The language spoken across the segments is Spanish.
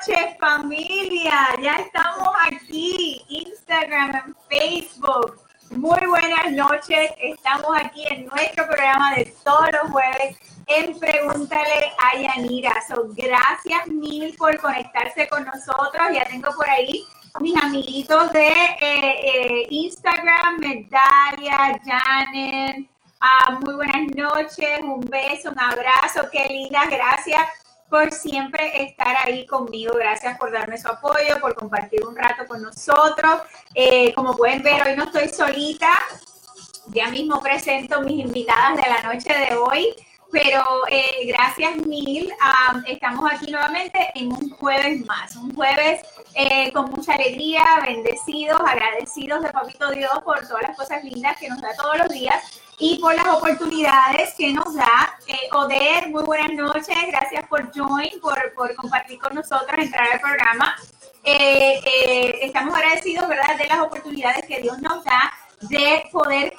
noches, familia. Ya estamos aquí, Instagram, Facebook. Muy buenas noches. Estamos aquí en nuestro programa de todos los jueves en Pregúntale a Yanira. So, gracias mil por conectarse con nosotros. Ya tengo por ahí mis amiguitos de eh, eh, Instagram, Medalia, Janet. Ah, muy buenas noches, un beso, un abrazo, qué lindas, gracias por siempre estar ahí conmigo. Gracias por darme su apoyo, por compartir un rato con nosotros. Eh, como pueden ver, hoy no estoy solita. Ya mismo presento mis invitadas de la noche de hoy. Pero eh, gracias mil. estamos aquí nuevamente en un jueves más. Un jueves eh, con mucha alegría, bendecidos, agradecidos de Papito Dios por todas las cosas lindas que nos da todos los días y por las oportunidades que nos da. Eh, Oder, muy buenas noches, gracias por join, por, por compartir con nosotros, entrar al programa. Eh, eh, estamos agradecidos, ¿verdad?, de las oportunidades que Dios nos da de poder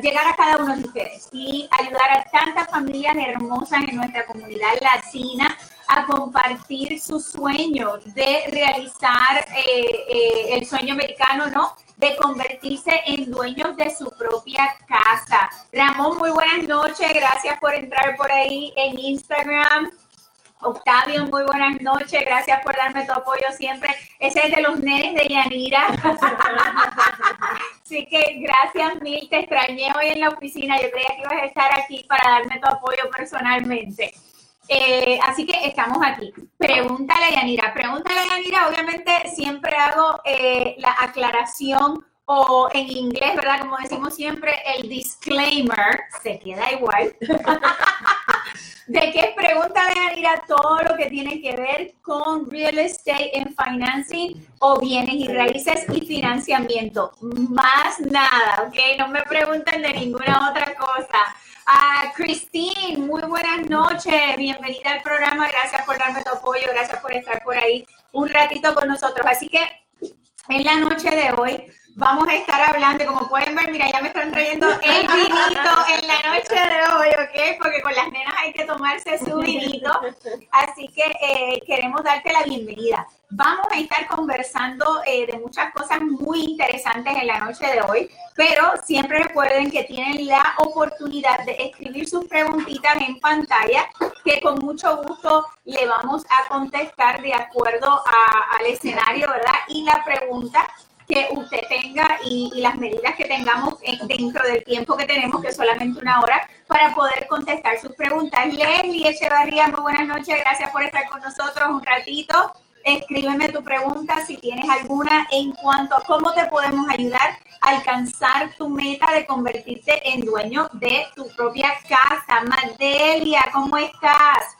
llegar a cada uno de ustedes y ayudar a tantas familias hermosas en nuestra comunidad latina a compartir su sueño de realizar el sueño americano, ¿no? De convertirse en dueños de su propia casa. Ramón, muy buenas noches. Gracias por entrar por ahí en Instagram. Octavio, muy buenas noches. Gracias por darme tu apoyo siempre. Ese es de los nenes de Yanira. Así que gracias mil. Te extrañé hoy en la oficina. Yo creía que ibas a estar aquí para darme tu apoyo personalmente. Eh, así que estamos aquí. Pregúntale a Yanira. Pregúntale a Yanira, obviamente siempre hago eh, la aclaración o en inglés, ¿verdad? Como decimos siempre, el disclaimer, se queda igual, de que pregúntale a Yanira todo lo que tiene que ver con real estate and financing o bienes y raíces y financiamiento. Más nada, ¿ok? No me pregunten de ninguna otra cosa. A Christine, muy buenas noches, bienvenida al programa, gracias por darme tu apoyo, gracias por estar por ahí un ratito con nosotros. Así que en la noche de hoy vamos a estar hablando, como pueden ver, mira, ya me están trayendo el vinito en la noche de hoy, ¿ok? Porque con las nenas hay que tomarse su vinito. Así que eh, queremos darte la bienvenida. Vamos a estar conversando eh, de muchas cosas muy interesantes en la noche de hoy, pero siempre recuerden que tienen la oportunidad de escribir sus preguntitas en pantalla, que con mucho gusto le vamos a contestar de acuerdo al escenario, ¿verdad? Y la pregunta que usted tenga y, las medidas que tengamos dentro del tiempo que tenemos, que es solamente una hora, para poder contestar sus preguntas. Leslie Echevarría, muy buenas noches, gracias por estar con nosotros un ratito. Escríbeme tu pregunta si tienes alguna en cuanto a cómo te podemos ayudar a alcanzar tu meta de convertirte en dueño de tu propia casa. Madelia, ¿cómo estás?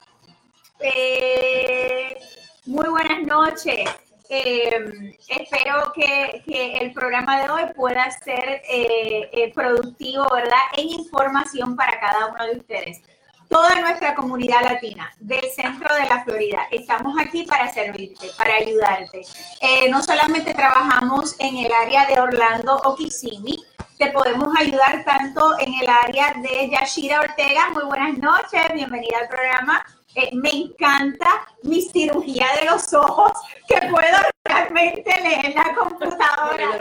Eh, muy buenas noches. Eh, espero que, el programa de hoy pueda ser eh, productivo, ¿verdad? En información para cada uno de ustedes toda nuestra comunidad latina del centro de la Florida. Estamos aquí para servirte, para ayudarte. Eh, no solamente trabajamos en el área de Orlando o Kissimmee, te podemos ayudar tanto en el área de Yashira Ortega. Muy buenas noches, bienvenida al programa. Eh, me encanta mi cirugía de los ojos, que puedo realmente leer la computadora.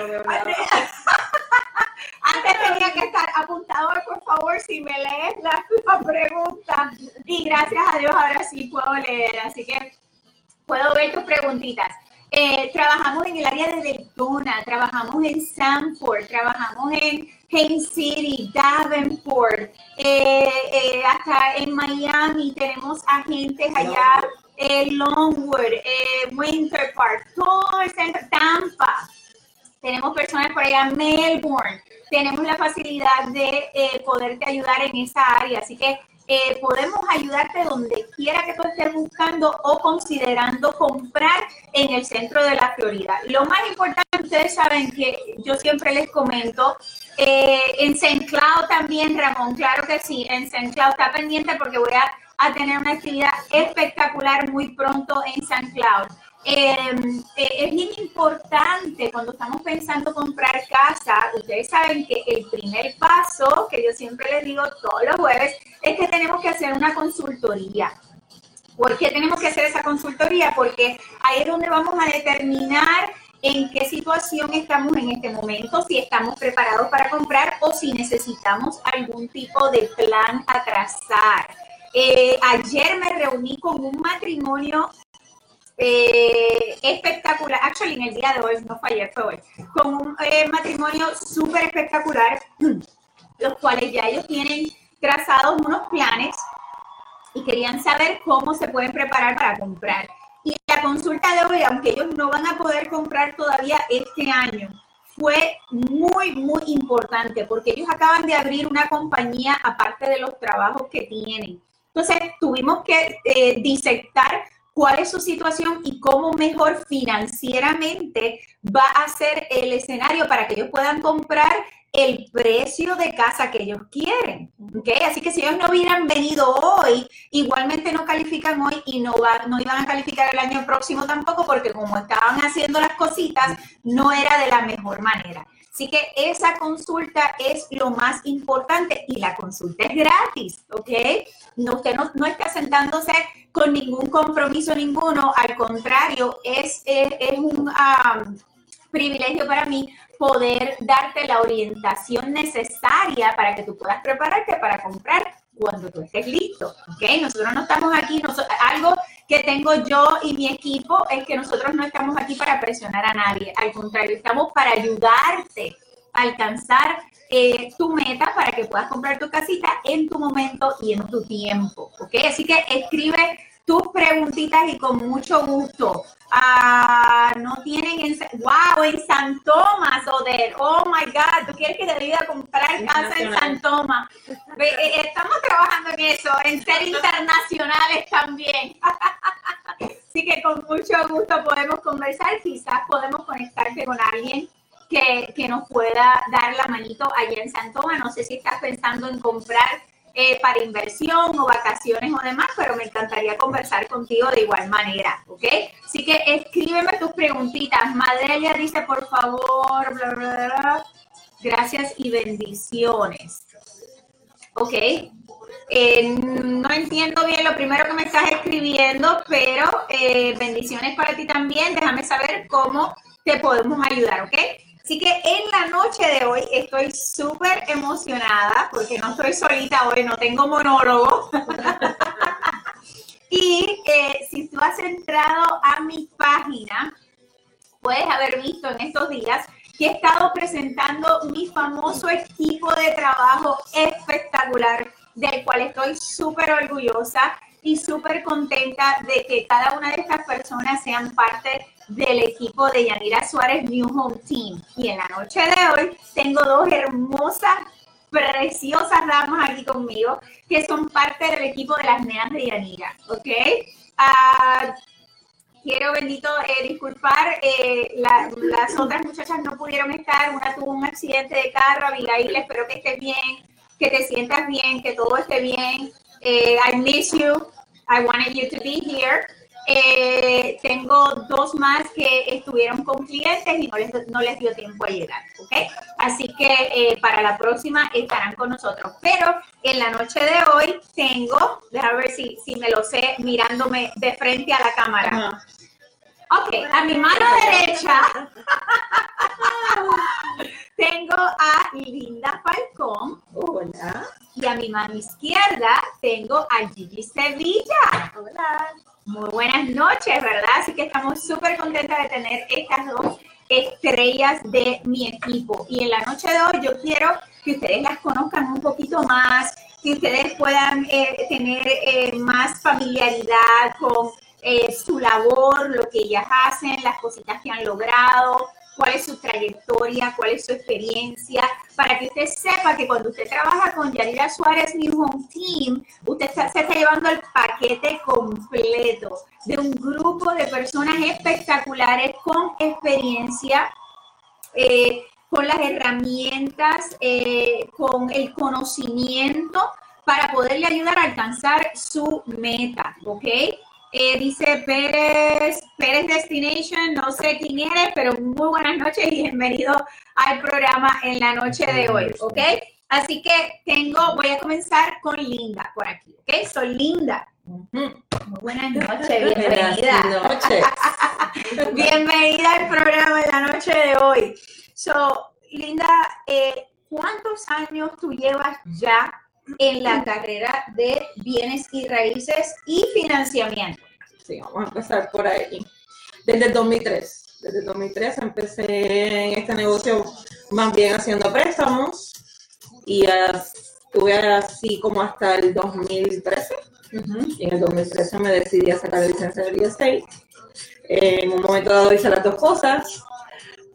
Antes tenía que estar apuntador, por favor, si me lees la, pregunta. Y gracias a Dios ahora sí puedo leer, así que puedo ver tus preguntitas. Eh, trabajamos en el área de Daytona, trabajamos en Sanford, trabajamos en Haines City, Davenport, eh, eh, hasta en Miami. Tenemos agentes allá, Longwood, Winter Park, todo el centro, Tampa, tenemos personas por allá, Melbourne, tenemos la facilidad de poderte ayudar en esa área. Así que eh, podemos ayudarte donde quiera que tú estés buscando o considerando comprar en el centro de la Florida. Lo más importante, ustedes saben que yo siempre les comento, eh, en St. Cloud también, Ramón, claro que sí, en St. Cloud está pendiente porque voy a, a tener una actividad espectacular muy pronto en St. Cloud. Em, eh, es bien importante cuando estamos pensando comprar casa, ustedes saben que el primer paso, que yo siempre les digo todos los jueves, es que tenemos que hacer una consultoría. ¿Por qué tenemos que hacer esa consultoría? Porque ahí es donde vamos a determinar en qué situación estamos en este momento, si estamos preparados para comprar o si necesitamos algún tipo de plan a trazar. Eh, ayer me reuní con un matrimonio eh, espectacular, actually en el día de hoy, no fue ayer, fue hoy, con un eh, matrimonio súper espectacular, los cuales ya ellos tienen trazados unos planes y querían saber cómo se pueden preparar para comprar. Y la consulta de hoy, aunque ellos no van a poder comprar todavía este año, fue muy, muy importante porque ellos acaban de abrir una compañía aparte de los trabajos que tienen. Entonces, tuvimos que eh, disectar cuál es su situación y cómo mejor financieramente va a ser el escenario para que ellos puedan comprar el precio de casa que ellos quieren. ¿okay? Así que si ellos no hubieran venido hoy, igualmente no califican hoy y no, va, no iban a calificar el año próximo tampoco porque como estaban haciendo las cositas, no era de la mejor manera. Así que esa consulta es lo más importante y la consulta es gratis, ¿ok? No, usted no, no está sentándose con ningún compromiso ninguno, al contrario, es, es, un privilegio para mí poder darte la orientación necesaria para que tú puedas prepararte para comprar cuando tú estés listo, ¿ok? Nosotros no estamos aquí, algo que tengo yo y mi equipo es que nosotros no estamos aquí para presionar a nadie, al contrario, estamos para ayudarte a alcanzar eh, tu meta para que puedas comprar tu casita en tu momento y en tu tiempo, ¿ok? Así que escribe tus preguntitas y con mucho gusto. Ah, no tienen en, wow, en San Tomás, Oder. Oh my God, tú quieres que te ayude a comprar casa en San Tomás. Eh, estamos trabajando en eso, en ser internacionales también. Así que con mucho gusto podemos conversar, quizás podemos conectarte con alguien que, que nos pueda dar la manito allá en San Tomás. No sé si estás pensando en comprar eh, para inversión o vacaciones o demás, pero me encantaría conversar contigo de igual manera, ¿ok? Así que escríbeme tus preguntitas. Madre ella dice, por favor, bla, bla, bla. gracias y bendiciones. ¿Ok? Eh, no entiendo bien lo primero que me estás escribiendo, pero eh, bendiciones para ti también. Déjame saber cómo te podemos ayudar, ¿ok? Así que en la noche de hoy estoy súper emocionada porque no estoy solita hoy, no tengo monólogo. y eh, si tú has entrado a mi página, puedes haber visto en estos días he estado presentando mi famoso equipo de trabajo espectacular, del cual estoy súper orgullosa y súper contenta de que cada una de estas personas sean parte del equipo de Yanira Suárez New Home Team. Y en la noche de hoy tengo dos hermosas, preciosas damas aquí conmigo que son parte del equipo de las nenas de Yanira, ¿ok? Uh, quiero, bendito, eh, disculpar, eh, las otras muchachas no pudieron estar, una tuvo un accidente de carro, Abigail, espero que estés bien, que te sientas bien, que todo esté bien. Eh, I miss you, I wanted you to be here. Eh, tengo dos más que estuvieron con clientes y no les, dio tiempo a llegar, ¿ok? Así que eh, para la próxima estarán con nosotros. Pero en la noche de hoy tengo, déjame ver si me lo sé mirándome de frente a la cámara. Ok, a mi mano derecha tengo a Linda Falcón. Hola. Y a mi mano izquierda tengo a Gigi Sevilla. Hola. Muy buenas noches, ¿verdad? Así que estamos súper contentas de tener estas dos estrellas de mi equipo. Y en la noche de hoy yo quiero que ustedes las conozcan un poquito más, que ustedes puedan eh, tener eh, más familiaridad con eh, su labor, lo que ellas hacen, las cositas que han logrado, cuál es su trayectoria, cuál es su experiencia, para que usted sepa que cuando usted trabaja con Yanira Suárez New Home Team, usted se está llevando el paquete completo de un grupo de personas espectaculares con experiencia, eh, con las herramientas, eh, con el conocimiento para poderle ayudar a alcanzar su meta, ¿ok? Eh, dice Pérez, Pérez Destination, no sé quién eres, pero muy buenas noches y bienvenido al programa en la noche de hoy, ¿ok? Así que tengo, voy a comenzar con Linda por aquí, ¿ok? Soy Linda. Muy buenas noches, bienvenida. noches. bienvenida al programa de la noche de hoy. So, Linda, eh, ¿cuántos años tú llevas ya en la carrera de bienes y raíces y financiamiento? Sí, vamos a empezar por ahí. Desde el 2003. Desde el 2003 empecé en este negocio más bien haciendo préstamos y estuve así como hasta el 2013. Y en el 2013 me decidí a sacar la licencia de real estate. en un momento dado hice las dos cosas,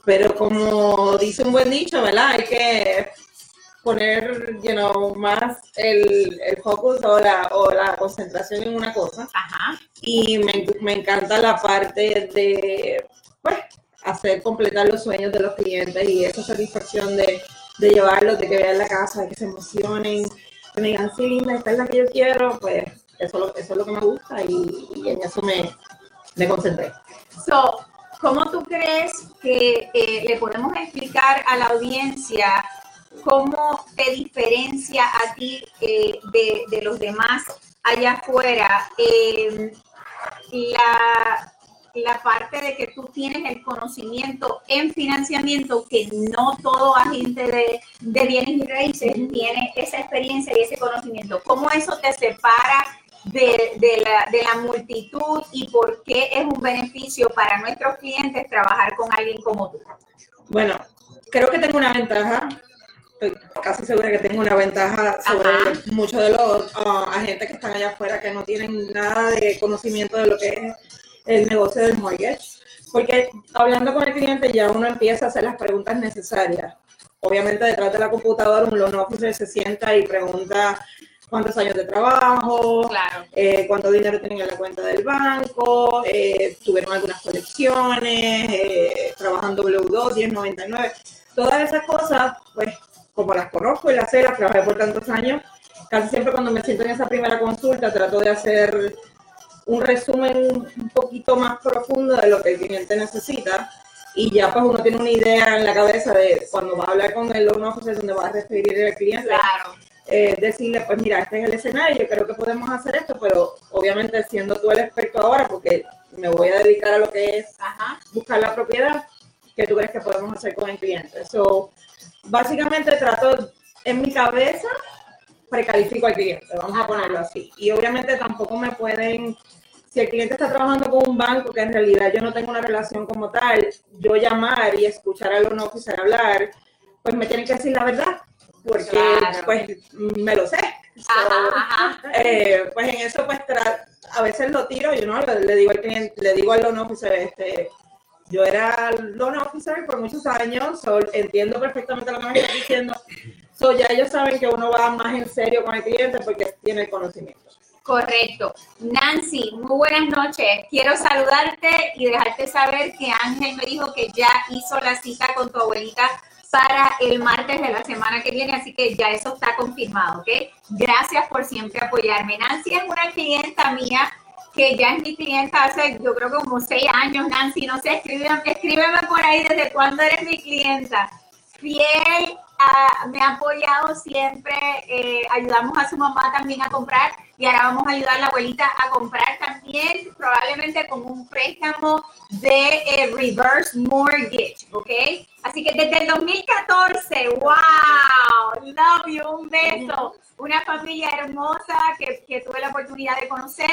pero como dice un buen dicho, ¿verdad? Hay que poner, you know, más el, el focus o la, o la concentración en una cosa. Ajá. Y me, me encanta la parte de, pues, hacer completar los sueños de los clientes y esa satisfacción de, de llevarlos, de que vean la casa, de que se emocionen, que me digan, sí, linda, esta es la que yo quiero, pues eso, eso es lo que me gusta y, y en eso me, me concentré. So, ¿cómo tú crees que eh, le podemos explicar a la audiencia cómo te diferencia a ti eh, de, de, los demás allá afuera? Eh, la, la parte de que tú tienes el conocimiento en financiamiento, que no todo agente de, de bienes y raíces tiene esa experiencia y ese conocimiento. ¿Cómo eso te separa de, de, la, de, la, multitud y por qué es un beneficio para nuestros clientes trabajar con alguien como tú? Bueno, creo que tengo una ventaja. Estoy casi segura que tengo una ventaja sobre Ajá. muchos de los uh, agentes que están allá afuera que no tienen nada de conocimiento de lo que es el negocio del mortgage. Porque hablando con el cliente ya uno empieza a hacer las preguntas necesarias. Obviamente detrás de la computadora un loan officer se sienta y pregunta cuántos años de trabajo, claro. eh, cuánto dinero tienen en la cuenta del banco, eh, tuvieron algunas colecciones, eh, trabajan W2, 1099, todas esas cosas, pues como las conozco y las sé, las trabajé por tantos años, casi siempre cuando me siento en esa primera consulta trato de hacer un resumen un poquito más profundo de lo que el cliente necesita y ya pues uno tiene una idea en la cabeza de cuando va a hablar con el loan officer donde va a referir al cliente. Claro eh, decirle, pues mira, este es el escenario, yo creo que podemos hacer esto, pero obviamente siendo tú el experto ahora, porque me voy a dedicar a lo que es Ajá. buscar la propiedad, que tú crees que podemos hacer con el cliente. So, básicamente trato en mi cabeza, precalifico al cliente, vamos a ponerlo así. Y obviamente tampoco me pueden, si el cliente está trabajando con un banco que en realidad yo no tengo una relación como tal, yo llamar y escuchar a los oficial hablar, pues me tienen que decir la verdad porque claro. pues me lo sé. So, ajá, ajá. Eh, pues en eso pues a veces lo tiro, yo no le, le, digo al cliente, le digo al loan officer, este, yo era loan officer por muchos años, so, entiendo perfectamente lo que me está diciendo. So, ya ellos saben que uno va más en serio con el cliente porque tiene el conocimiento. Correcto. Nancy, muy buenas noches. Quiero saludarte y dejarte saber que Ángel me dijo que ya hizo la cita con tu abuelita para el martes de la semana que viene, así que ya eso está confirmado, ¿ok? Gracias por siempre apoyarme. Nancy es una clienta mía que ya es mi clienta hace, yo creo que como seis años, Nancy, no sé, escríbeme, escríbeme por ahí desde cuándo eres mi clienta. Fiel, uh, me ha apoyado siempre, eh, ayudamos a su mamá también a comprar y ahora vamos a ayudar a la abuelita a comprar también, probablemente con un préstamo de eh, reverse mortgage, ¿ok? Así que desde el 2014, wow, love you, un beso, una familia hermosa que, que tuve la oportunidad de conocer.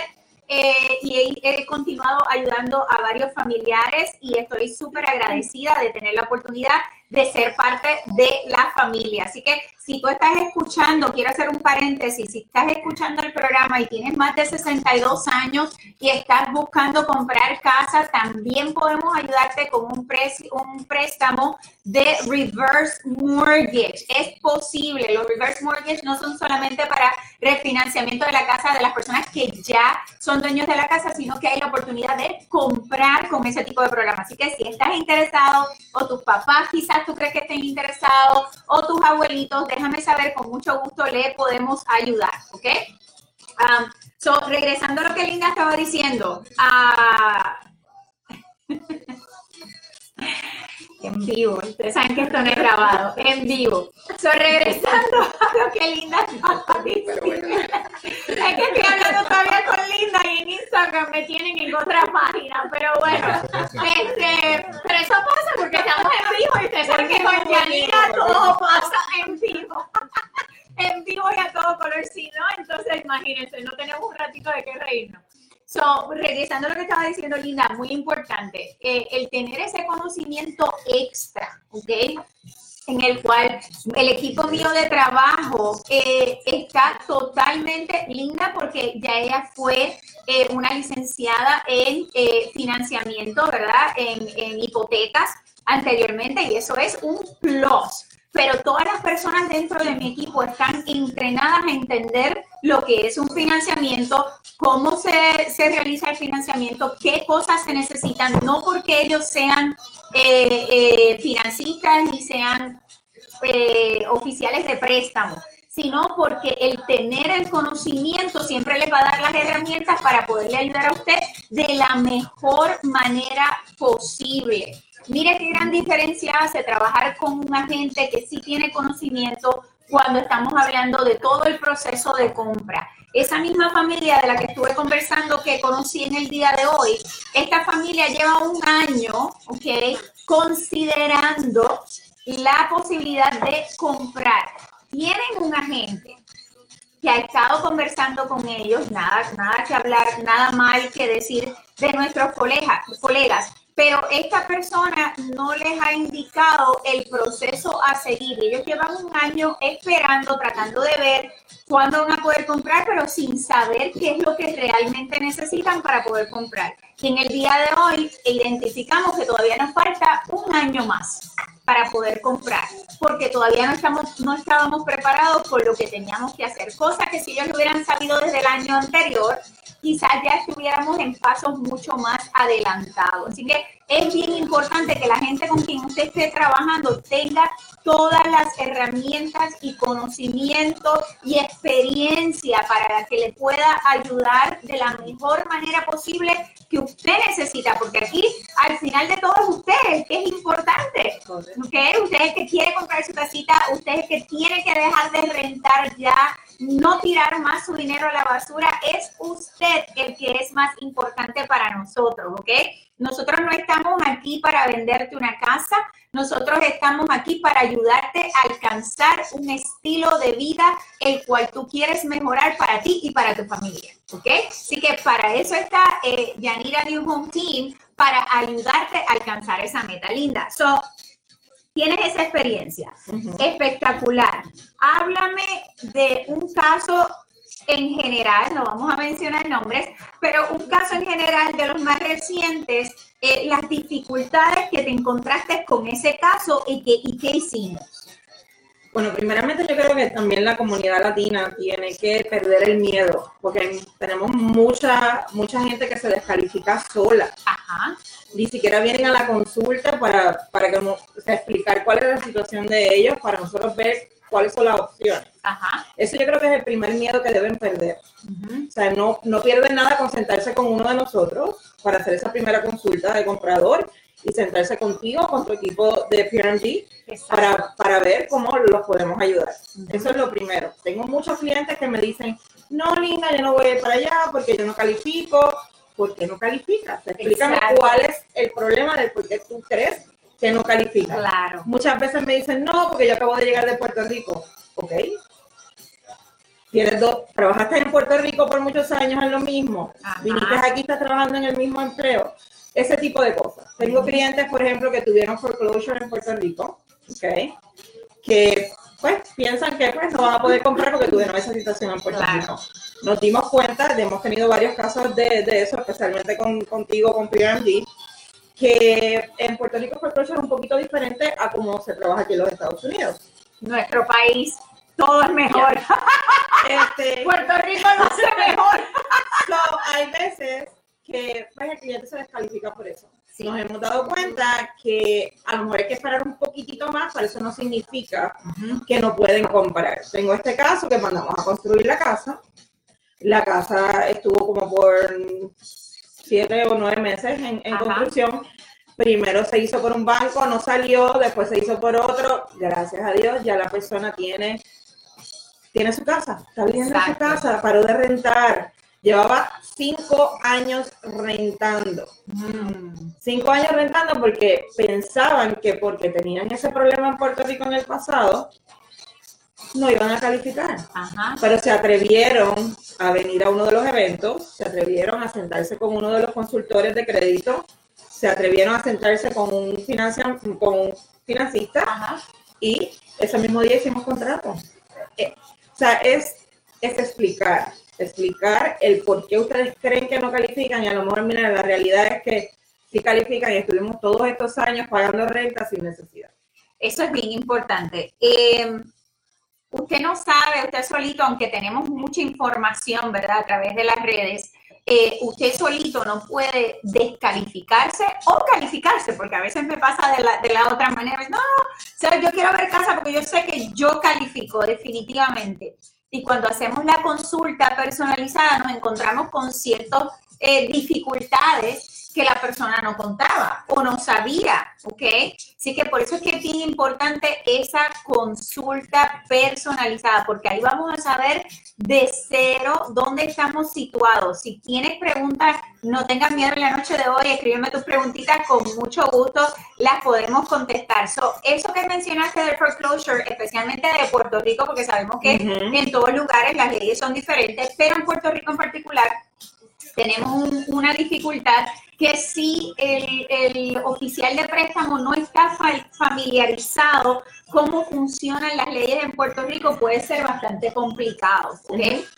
Eh, y he, he, continuado ayudando a varios familiares y estoy súper agradecida de tener la oportunidad de ser parte de la familia. Así que si tú estás escuchando, quiero hacer un paréntesis, si estás escuchando el programa y tienes más de 62 años y estás buscando comprar casa, también podemos ayudarte con un, un préstamo de reverse mortgage. Es posible, los reverse mortgage no son solamente para refinanciamiento de la casa de las personas que ya son dueños de la casa, sino que hay la oportunidad de comprar con ese tipo de programa. Así que si estás interesado o tus papás quizás tú crees que estén interesados o tus abuelitos, déjame saber, con mucho gusto le podemos ayudar, ¿ok? Um, so, regresando a lo que Linda estaba diciendo, uh, en vivo. Ustedes saben que esto no es grabado, en vivo. So, regresando a lo que Linda estaba diciendo. Es que estoy hablando todavía con Linda y en Instagram me tienen en otra página, pero bueno. Este, pero eso pasa porque estamos en vivo y ustedes saben que con Yanira todo pasa en vivo. en vivo y a todo color, si no, entonces imagínense, no tenemos un ratito de qué reírnos. So, regresando a lo que estaba diciendo Linda, muy importante, eh, el tener ese conocimiento extra, ¿ok? En el cual el equipo mío de trabajo eh, está totalmente linda porque ya ella fue eh, una licenciada en financiamiento, ¿verdad? En hipotecas anteriormente y eso es un plus pero todas las personas dentro de mi equipo están entrenadas a entender lo que es un financiamiento, cómo se, se realiza el financiamiento, qué cosas se necesitan, no porque ellos sean eh, eh, financistas ni sean eh, oficiales de préstamo, sino porque el tener el conocimiento siempre les va a dar las herramientas para poderle ayudar a usted de la mejor manera posible. Mire qué gran diferencia hace trabajar con un agente que sí tiene conocimiento cuando estamos hablando de todo el proceso de compra. Esa misma familia de la que estuve conversando que conocí en el día de hoy, esta familia lleva un año, ¿ok? Considerando la posibilidad de comprar. Tienen un agente que ha estado conversando con ellos, nada, nada que hablar, nada mal que decir de nuestros colegas, colegas pero esta persona no les ha indicado el proceso a seguir. Ellos llevan un año esperando, tratando de ver cuándo van a poder comprar, pero sin saber qué es lo que realmente necesitan para poder comprar. Y en el día de hoy identificamos que todavía nos falta un año más para poder comprar, porque todavía no, estamos, no estábamos preparados por lo que teníamos que hacer, cosa que si ellos lo hubieran sabido desde el año anterior, quizás ya estuviéramos en pasos mucho más adelantados. Así que es bien importante que la gente con quien usted esté trabajando tenga todas las herramientas y conocimientos y experiencia para que le pueda ayudar de la mejor manera posible que usted necesita, porque aquí al final de todo es usted, que es importante. ¿okay? Usted es el que quiere comprar su casita, usted es el que tiene que dejar de rentar ya, no tirar más su dinero a la basura, es usted el que es más importante para nosotros, ¿ok? Nosotros no estamos aquí para venderte una casa, nosotros estamos aquí para ayudarte a alcanzar un estilo de vida el cual tú quieres mejorar para ti y para tu familia. ¿Ok? Así que para eso está eh, Yanira New Home Team, para ayudarte a alcanzar esa meta linda. So, tienes esa experiencia. Espectacular. Háblame de un caso en general, no vamos a mencionar nombres, pero un caso en general de los más recientes, eh, las dificultades que te encontraste con ese caso y, que, y qué hicimos. Bueno, primeramente yo creo que también la comunidad latina tiene que perder el miedo, porque tenemos mucha, mucha gente que se descalifica sola. Ajá. Ni siquiera vienen a la consulta para, para que, explicar cuál es la situación de ellos, para nosotros ver cuáles son las opciones. Ajá. Eso yo creo que es el primer miedo que deben perder. O sea, no, no pierden nada con sentarse con uno de nosotros para hacer esa primera consulta de comprador y sentarse contigo, con tu equipo de PRG, para, para ver cómo los podemos ayudar. Eso es lo primero. Tengo muchos clientes que me dicen, no, Linda, yo no voy a ir para allá porque yo no califico. ¿Por qué no calificas? Explícame cuál es el problema del por qué tú crees que no califica. Claro. Muchas veces me dicen, no, porque yo acabo de llegar de Puerto Rico. Ok. Tienes dos, trabajaste en Puerto Rico por muchos años en lo mismo. Viniste aquí, estás trabajando en el mismo empleo. Ese tipo de cosas. Tengo clientes, por ejemplo, que tuvieron foreclosure en Puerto Rico. Ok. Que pues piensan que pues no van a poder comprar porque tuvieron esa situación en Puerto Rico. Nos dimos cuenta, hemos tenido varios casos de, de eso, especialmente con, contigo, con PRMG, que en Puerto Rico proceso es un poquito diferente a cómo se trabaja aquí en los Estados Unidos. Nuestro país, todo es mejor. Este, Puerto Rico no es mejor. hay veces que pues, el cliente se descalifica por eso. Nos hemos dado cuenta que a lo mejor hay que esperar un poquitito más, pero eso no significa que no pueden comprar. Tengo este caso que mandamos a construir la casa. La casa estuvo como por siete o nueve meses en, construcción, primero se hizo por un banco, no salió, después se hizo por otro. Gracias a Dios, ya la persona tiene, tiene su casa, está viviendo en su casa, paró de rentar. Llevaba cinco años rentando. Mm, Cinco años rentando porque pensaban que porque tenían ese problema en Puerto Rico en el pasado, no iban a calificar. Ajá. Pero se atrevieron a venir a uno de los eventos, se atrevieron a sentarse con uno de los consultores de crédito, se atrevieron a sentarse con un, financia- con un financista Ajá. y ese mismo día hicimos contrato. Eh, o sea, es, es explicar, explicar el por qué ustedes creen que no califican y a lo mejor, mira, la realidad es que sí califican y estuvimos todos estos años pagando renta sin necesidad. Eso es bien importante. Eh, usted no sabe, usted solito, aunque tenemos mucha información, ¿verdad? A través de las redes, eh, usted solito no puede descalificarse o calificarse, porque a veces me pasa de la, de la otra manera. No, sea, yo quiero ver casa porque yo sé que yo califico definitivamente. Y cuando hacemos la consulta personalizada nos encontramos con ciertas eh, dificultades que la persona no contaba o no sabía, ¿ok? Así que por eso es que es bien importante esa consulta personalizada, porque ahí vamos a saber de cero dónde estamos situados. Si tienes preguntas, no tengas miedo en la noche de hoy, escríbeme tus preguntitas, con mucho gusto las podemos contestar. So, eso que mencionaste del foreclosure, especialmente de Puerto Rico, porque sabemos que en todos lugares las leyes son diferentes, pero en Puerto Rico en particular tenemos un- una dificultad que si el, el oficial de préstamo no está fa- familiarizado cómo funcionan las leyes en Puerto Rico, puede ser bastante complicado.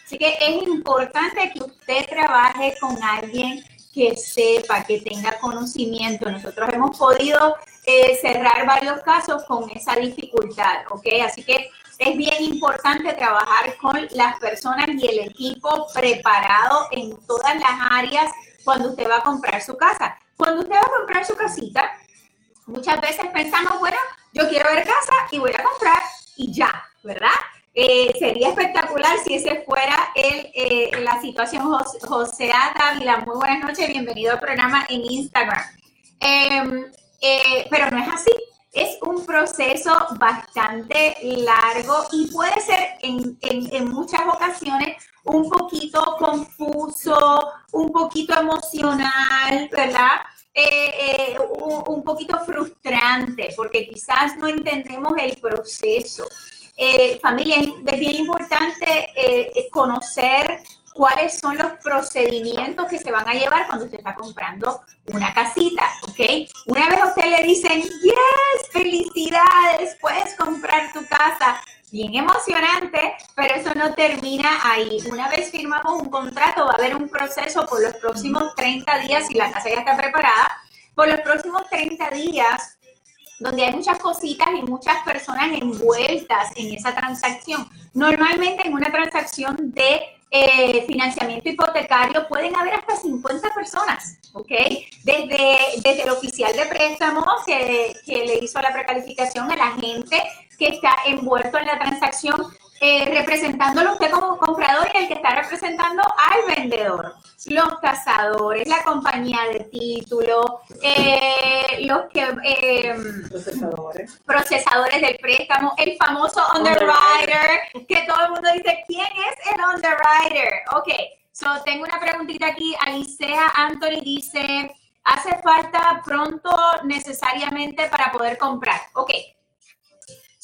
Así que es importante que usted trabaje con alguien que sepa, que tenga conocimiento. Nosotros hemos podido eh, cerrar varios casos con esa dificultad, ¿ok? Así que es bien importante trabajar con las personas y el equipo preparado en todas las áreas cuando usted va a comprar su casa. Cuando usted va a comprar su casita, muchas veces pensamos, bueno, yo quiero ver casa y voy a comprar y ya, ¿verdad? Eh, sería espectacular si ese fuera el, eh, la situación. Jos- José A. Dávila, muy buenas noches, bienvenido al programa en Instagram. Em, eh, pero no es así. Proceso bastante largo y puede ser en, en- muchas ocasiones un poquito confuso, un poquito emocional, ¿verdad? Eh, eh, un, poquito frustrante porque quizás no entendemos el proceso. Eh, familia, es bien importante conocer cuáles son los procedimientos que se van a llevar cuando usted está comprando una casita, ¿ok? Una vez a usted le dicen, yes, felicidades, puedes comprar tu casa, bien emocionante, pero eso no termina ahí. Una vez firmamos un contrato, va a haber un proceso por los próximos 30 días, si la casa ya está preparada, por los próximos 30 días donde hay muchas cositas y muchas personas envueltas en esa transacción. Normalmente en una transacción de eh, financiamiento hipotecario pueden haber hasta 50 personas, ¿ok? Desde, desde el oficial de préstamo que, que le hizo la precalificación a la gente que está envuelto en la transacción, eh, representándolo usted como comprador y el que está representando al vendedor. Los cazadores, la compañía de título, eh, los que... eh, Procesadores. procesadores del préstamo, el famoso underwriter, que todo el mundo dice, ¿quién es el underwriter? Ok, so tengo una preguntita aquí, Alicea Anthony dice, ¿hace falta pronto necesariamente para poder comprar? Ok.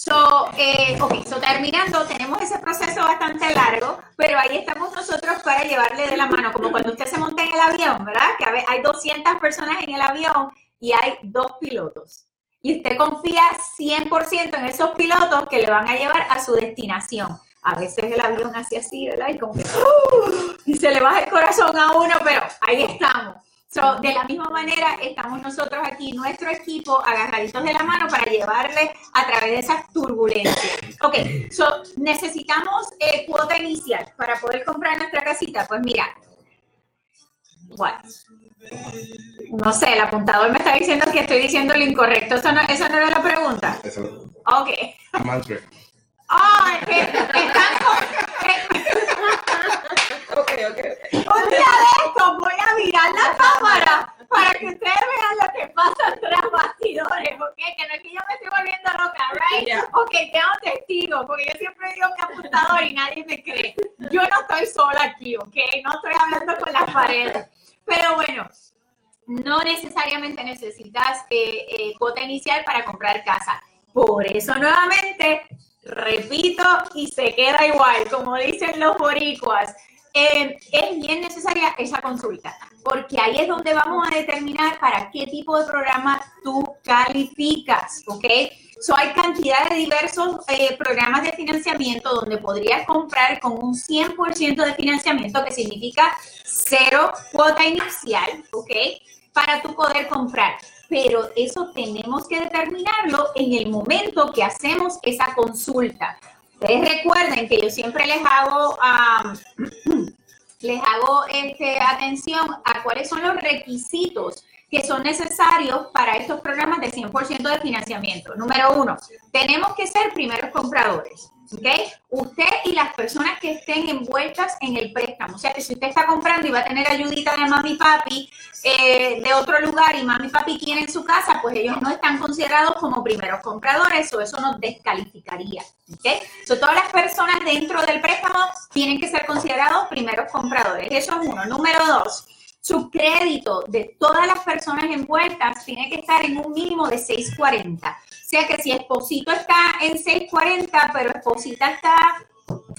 So, eh, ok, so terminando, tenemos ese proceso bastante largo, pero ahí estamos nosotros para llevarle de la mano, como cuando usted se monta en el avión, ¿verdad? Que hay 200 personas en el avión y hay dos pilotos y usted confía 100% en esos pilotos que le van a llevar a su destinación. A veces el avión hace así, ¿verdad? Y como que ¡uh! y se le baja el corazón a uno, pero ahí estamos. So, de la misma manera, estamos nosotros aquí, nuestro equipo, agarraditos de la mano para llevarle a través de esas turbulencias. Ok, so, necesitamos eh, cuota inicial para poder comprar nuestra casita. Pues mira, bueno, no sé, el apuntador me está diciendo que estoy diciendo lo incorrecto. ¿Eso no, no era la pregunta? Eso. Ok. Amante. ¡Ay, que están con- Ok, ok, de estos voy a virar la cámara para que ustedes vean lo que pasa atrás Que no es que yo me estoy volviendo loca, ¿right? Ok, tengo testigos, porque yo siempre digo mi apuntador y nadie me cree. Yo no estoy sola aquí, ¿ok? No estoy hablando con las paredes. Pero bueno, no necesariamente necesitas eh, eh, cuota inicial para comprar casa. Por eso nuevamente, repito y se queda igual, como dicen los boricuas. Eh, es bien necesaria esa consulta, porque ahí es donde vamos a determinar para qué tipo de programa tú calificas, ¿ok? So, hay cantidad de diversos eh, programas de financiamiento donde podrías comprar con un 100% de financiamiento, que significa cero cuota inicial, ¿ok? Para tú poder comprar. Pero eso tenemos que determinarlo en el momento que hacemos esa consulta. Ustedes recuerden que yo siempre les hago, les hago este, atención a cuáles son los requisitos que son necesarios para estos programas de 100% de financiamiento. Número uno, tenemos que ser primeros compradores. ¿Ok? Usted y las personas que estén envueltas en el préstamo. O sea, que si usted está comprando y va a tener ayudita de mami y papi eh, de otro lugar y mami y papi tienen su casa, pues ellos no están considerados como primeros compradores o eso nos descalificaría. ¿ok? So, todas las personas dentro del préstamo tienen que ser considerados primeros compradores. Eso es uno. Número dos, su crédito de todas las personas envueltas tiene que estar en un mínimo de 640. Sea que si Esposito está en 640, pero Esposita está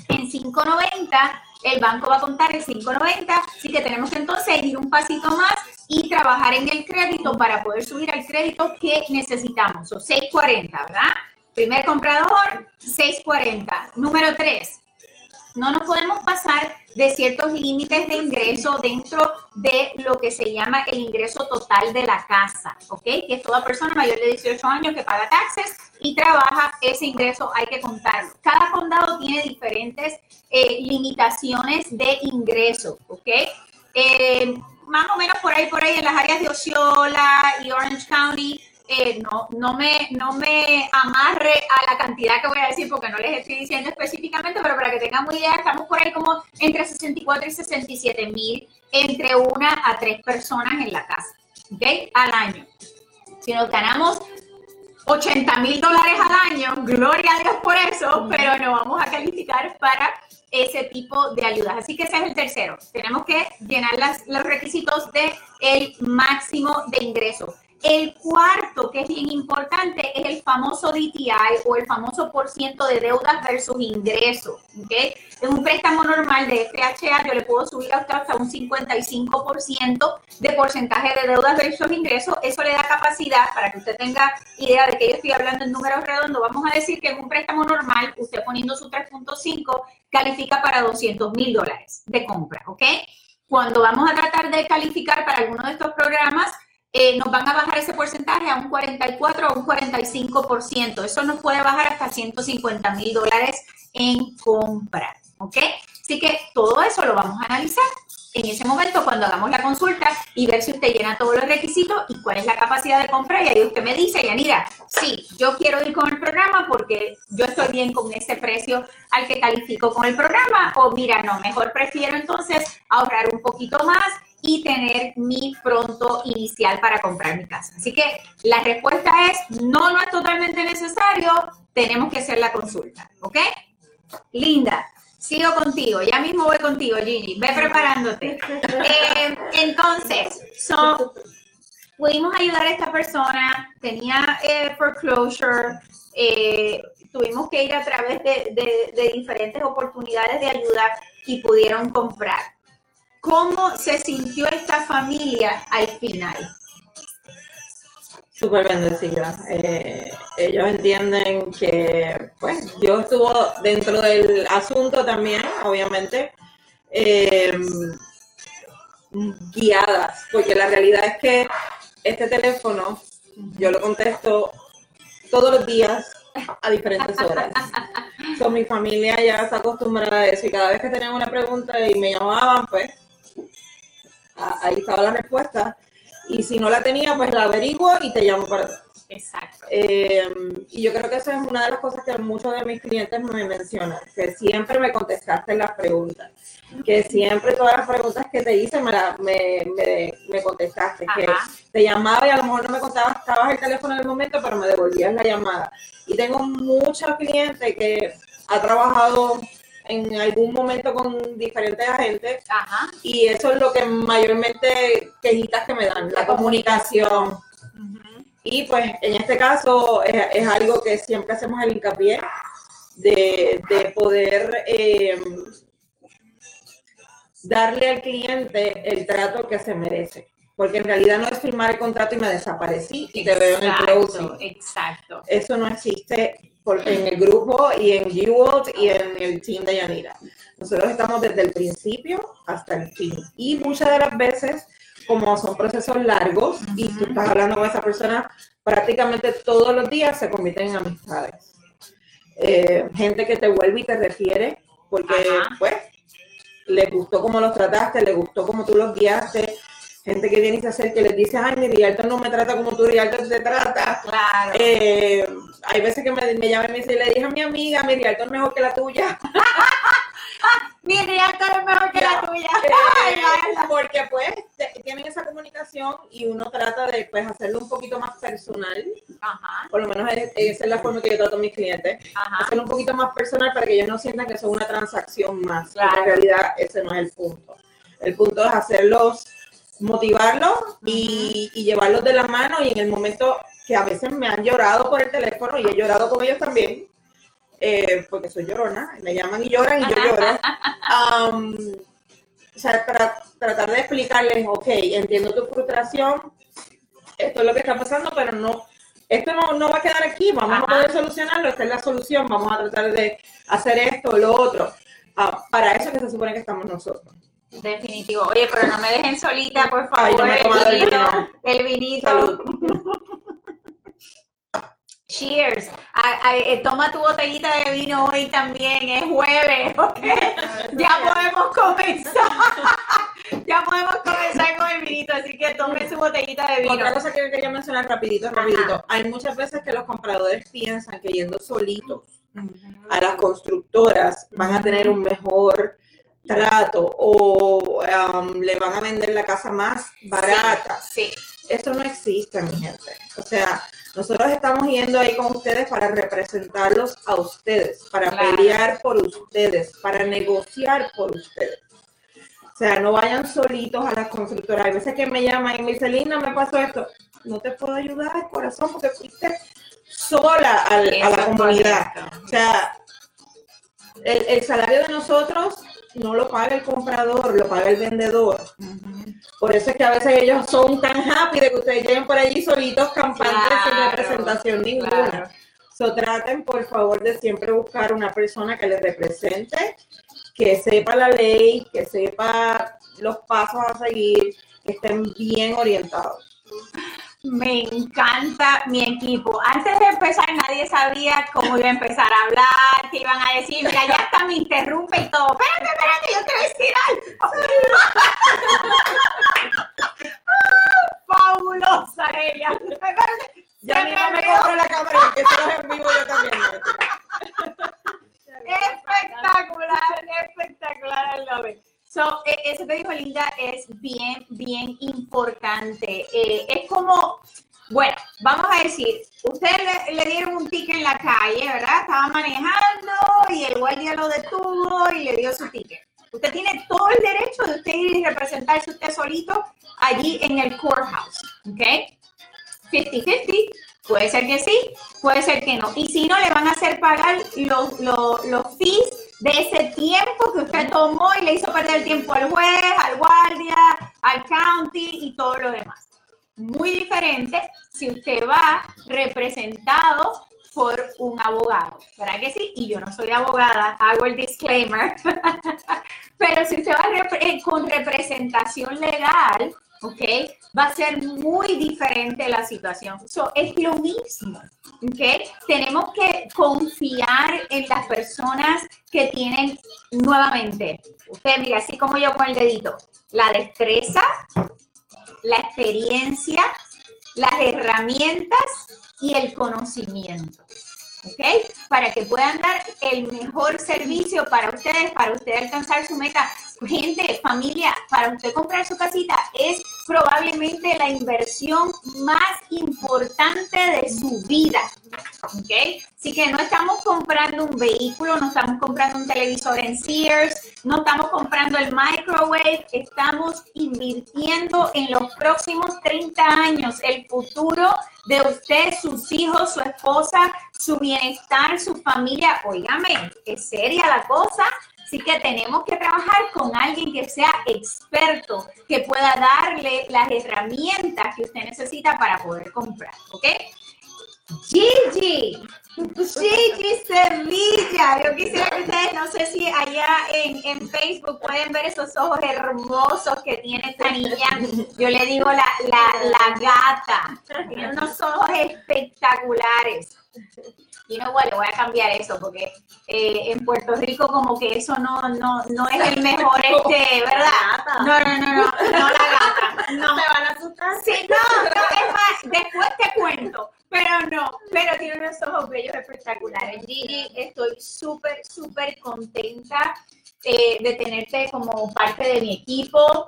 en 590, el banco va a contar el 590, así que tenemos que entonces ir un pasito más y trabajar en el crédito para poder subir al crédito que necesitamos. O 640, ¿verdad? Primer comprador, 640. Número 3, no nos podemos pasar de ciertos límites de ingreso dentro de lo que se llama el ingreso total de la casa, ¿ok? Que es toda persona mayor de 18 años que paga taxes y trabaja, ese ingreso hay que contarlo. Cada condado tiene diferentes eh, limitaciones de ingreso, ¿ok? Eh, más o menos por ahí, por ahí en las áreas de Osceola y Orange County, eh, no, no, me, no me amarre a la cantidad que voy a decir porque no les estoy diciendo específicamente, pero para que tengan una idea, estamos por ahí como entre 64 y 67 mil entre una a tres personas en la casa, ¿ok? Al año. Si nos ganamos 80 mil dólares al año, gloria a Dios por eso, pero no vamos a calificar para ese tipo de ayudas. Así que ese es el tercero. Tenemos que llenar las, los requisitos de el máximo de ingreso. El cuarto, que es bien importante, es el famoso DTI o el famoso por ciento de deudas versus ingresos. ¿okay? En un préstamo normal de FHA yo le puedo subir a usted hasta un 55% de porcentaje de deudas versus ingresos. Eso le da capacidad, para que usted tenga idea de que yo estoy hablando en números redondos, vamos a decir que en un préstamo normal, usted poniendo su 3.5, califica para 200 mil dólares de compra. ¿ok? Cuando vamos a tratar de calificar para alguno de estos programas, eh, nos van a bajar ese porcentaje a un 44 o un 45%. Eso nos puede bajar hasta 150 mil dólares en compra. ¿Ok? Así que todo eso lo vamos a analizar en ese momento cuando hagamos la consulta y ver si usted llena todos los requisitos y cuál es la capacidad de compra. Y ahí usted me dice, Yanira, sí, yo quiero ir con el programa porque yo estoy bien con ese precio al que califico con el programa. O mira, no, mejor prefiero entonces ahorrar un poquito más y tener mi pronto inicial para comprar mi casa. Así que la respuesta es no, no es totalmente necesario, tenemos que hacer la consulta, ¿ok? Linda, sigo contigo, ya mismo voy contigo, Gigi, ve preparándote. Eh, entonces, pudimos ayudar a esta persona, tenía eh, foreclosure, eh, tuvimos que ir a través de diferentes oportunidades de ayuda y pudieron comprar. ¿Cómo se sintió esta familia al final? Súper bendecida. Eh, ellos entienden que, pues, Dios estuvo dentro del asunto también, obviamente, eh, guiadas, porque la realidad es que este teléfono yo lo contesto todos los días a diferentes horas. So, mi familia ya está acostumbrada a eso y cada vez que tenían una pregunta y me llamaban, pues ahí estaba la respuesta. Y si no la tenía, pues la averiguo y te llamo para atrás. Exacto. Eh, y yo creo que esa es una de las cosas que muchos de mis clientes me mencionan, que siempre me contestaste las preguntas, que siempre todas las preguntas que te hice me, me, me, contestaste, que te llamaba y a lo mejor no me estabas el teléfono en el momento, pero me devolvías la llamada. Y tengo muchos clientes que ha trabajado en algún momento con diferentes agentes y eso es lo que mayormente quejitas que me dan, la, comunicación. Y pues en este caso es, algo que siempre hacemos el hincapié de, poder eh, darle al cliente el trato que se merece. Porque en realidad no es firmar el contrato y me desaparecí y te veo en el closing. Exacto. Eso no existe en el grupo y en g y en el team de Yanira. Nosotros estamos desde el principio hasta el fin. Y muchas de las veces, como son procesos largos y tú estás hablando con esa persona prácticamente todos los días, se convierten en amistades. Eh, gente que te vuelve y te refiere porque, pues, le gustó cómo los trataste, le gustó cómo tú los guiaste, gente que viene y se acerca y les dice, ay, mi Rialto no me trata como tu Rialto te trata. Claro. Eh, hay veces que me, me llaman y me dicen, le dije a mi amiga, mi Rialto es mejor que la tuya. mi Rialto es mejor que la tuya. Eh, porque pues tienen esa comunicación y uno trata de pues hacerlo un poquito más personal. Ajá. Por lo menos esa es la forma que yo trato a mis clientes. Ajá. Hacerlo un poquito más personal para que ellos no sientan que son una transacción más. Claro. En realidad ese no es el punto. El punto es hacerlos motivarlos y, llevarlos de la mano y en el momento que a veces me han llorado por el teléfono y he llorado con ellos también, eh, porque soy llorona, me llaman y lloran y yo lloro. o sea, para tratar de explicarles, ok, entiendo tu frustración, esto es lo que está pasando, pero no, esto no, va a quedar aquí, vamos a poder solucionarlo, esta es la solución, vamos a tratar de hacer esto o lo otro. Ah, para eso que se supone que estamos nosotros. Definitivo. Oye, pero no me dejen solita, por favor. el, vinito, el vinito. Cheers. Eh, toma tu botellita de vino hoy también, es jueves. ya podemos comenzar. ya podemos comenzar con el vinito, así que tome su botellita de vino. Otra cosa que quería mencionar rapidito, rapidito. Hay muchas veces que los compradores piensan que yendo solitos a las constructoras van a tener un mejor trato o um, le van a vender la casa más barata. Sí, Eso no existe, mi gente. O sea, nosotros estamos yendo ahí con ustedes para representarlos a ustedes, para pelear por ustedes, para negociar por ustedes. O sea, no vayan solitos a las constructoras. Hay veces que me llaman y me dicen, Linda, me pasó esto. No te puedo ayudar, corazón, porque fuiste sola a la comunidad. O sea, el, el salario de nosotros no lo paga el comprador, lo paga el vendedor. Por eso es que a veces ellos son tan happy de que ustedes lleguen por allí solitos campantes sin representación ninguna. So, traten, por favor, de siempre buscar una persona que les represente, que sepa la ley, que sepa los pasos a seguir, que estén bien orientados. Me encanta mi equipo. Antes de empezar, nadie sabía cómo iba a empezar a hablar, qué iban a decir. Mira, ya hasta me interrumpe y todo. Espérate, espérate, yo te voy a decir algo. Fabulosa ella. Ya ni no me compro la cámara, que se los en vivo yo también. espectacular, espectacular, I So, e, eso que dijo Linda es bien, bien importante. Eh, es como, bueno, vamos a decir, usted le, dieron un ticket en la calle, ¿verdad? Estaba manejando y el guardia lo detuvo y le dio su ticket. Usted tiene todo el derecho de usted ir y representarse usted solito allí en el courthouse, ¿ok? 50-50, puede ser que sí, puede ser que no. Y si no, le van a hacer pagar los, los, los fees de ese tiempo que usted tomó y le hizo perder el tiempo al juez, al guardia, al county y todo lo demás. Muy diferente si usted va representado por un abogado, ¿verdad que sí? Y yo no soy abogada, hago el disclaimer, pero si usted va eh, con representación legal, ¿ok? Va a ser muy diferente la situación. So, es lo mismo, ¿ok? Tenemos que confiar en las personas que tienen, nuevamente, usted mira, así como yo con el dedito, la destreza, la experiencia las herramientas y el conocimiento. ¿ok? Para que puedan dar el mejor servicio para ustedes, para usted alcanzar su meta. Gente, familia, para usted comprar su casita es probablemente la inversión más importante de su vida, ¿ok? Así que no estamos comprando un vehículo, no estamos comprando un televisor en Sears, no estamos comprando el microwave, estamos invirtiendo en los próximos 30 años el futuro de usted, sus hijos, su esposa, su bienestar, su familia. Óigame, es seria la cosa. Así que tenemos que trabajar con alguien que sea experto, que pueda darle las herramientas que usted necesita para poder comprar, ¿ok? Gigi, Gigi Sevilla. Yo quisiera que ustedes, no sé si allá en, en, Facebook pueden ver esos ojos hermosos que tiene esta niña. Yo le digo la, la, la gata. Tiene unos ojos espectaculares. Y no, bueno, voy a cambiar eso porque eh, en Puerto Rico como que eso no, no, no es el mejor, este, ¿verdad? No, no, no, no, no la gata. No. ¿Te van a asustar? Sí, no, no, es más, después te cuento. Pero no, pero tiene unos ojos bellos espectaculares. Gigi, estoy súper, súper contenta eh, de tenerte como parte de mi equipo.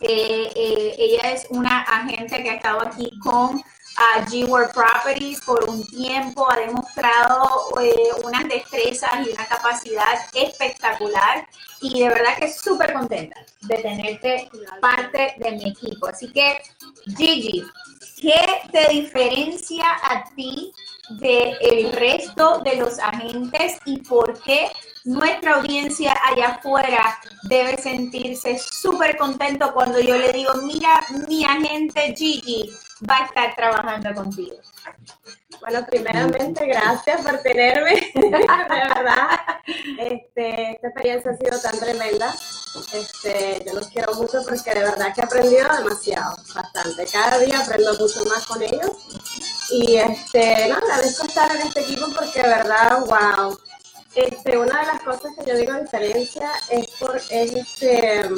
Eh, ella es una agente que ha estado aquí con a G-World Properties por un tiempo, ha demostrado eh, unas destrezas y una capacidad espectacular y de verdad que súper contenta de tenerte parte de mi equipo. Así que, Gigi, ¿qué te diferencia a ti del el resto de los agentes y por qué nuestra audiencia allá afuera debe sentirse súper contento cuando yo le digo, mira, mi agente Gigi va a estar trabajando contigo. Bueno, primeramente, gracias por tenerme, de verdad. Este, esta experiencia ha sido tan tremenda. Este, yo los quiero mucho porque de verdad que he aprendido demasiado, bastante. Cada día aprendo mucho más con ellos. Y este, no, agradezco estar en este equipo porque de verdad, wow. Este, una de las cosas que yo digo diferencia es por es este,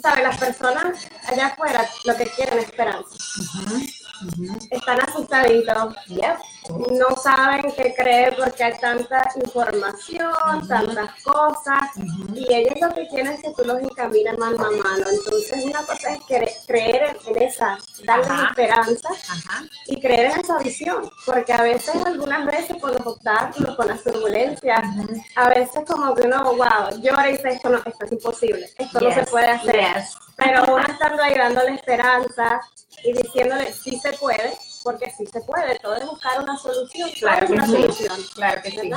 sabes, las personas allá afuera lo que quieren es esperanza. Están asustaditos, no saben qué creer porque hay tanta información, tantas cosas, y ellos lo que quieren es que tú los encamines mano a mano. Entonces, una cosa es creer en esa, darles esperanza y creer en esa visión, porque a veces, algunas veces, con los obstáculos, con las turbulencias, a veces, como que uno, wow, llora y dice, esto, no, esto es imposible, esto no se puede hacer. Pero uno estando ahí dándole esperanza y diciéndole, sí se puede, porque sí se puede, todo es buscar una solución, claro una sí. solución, claro que sí.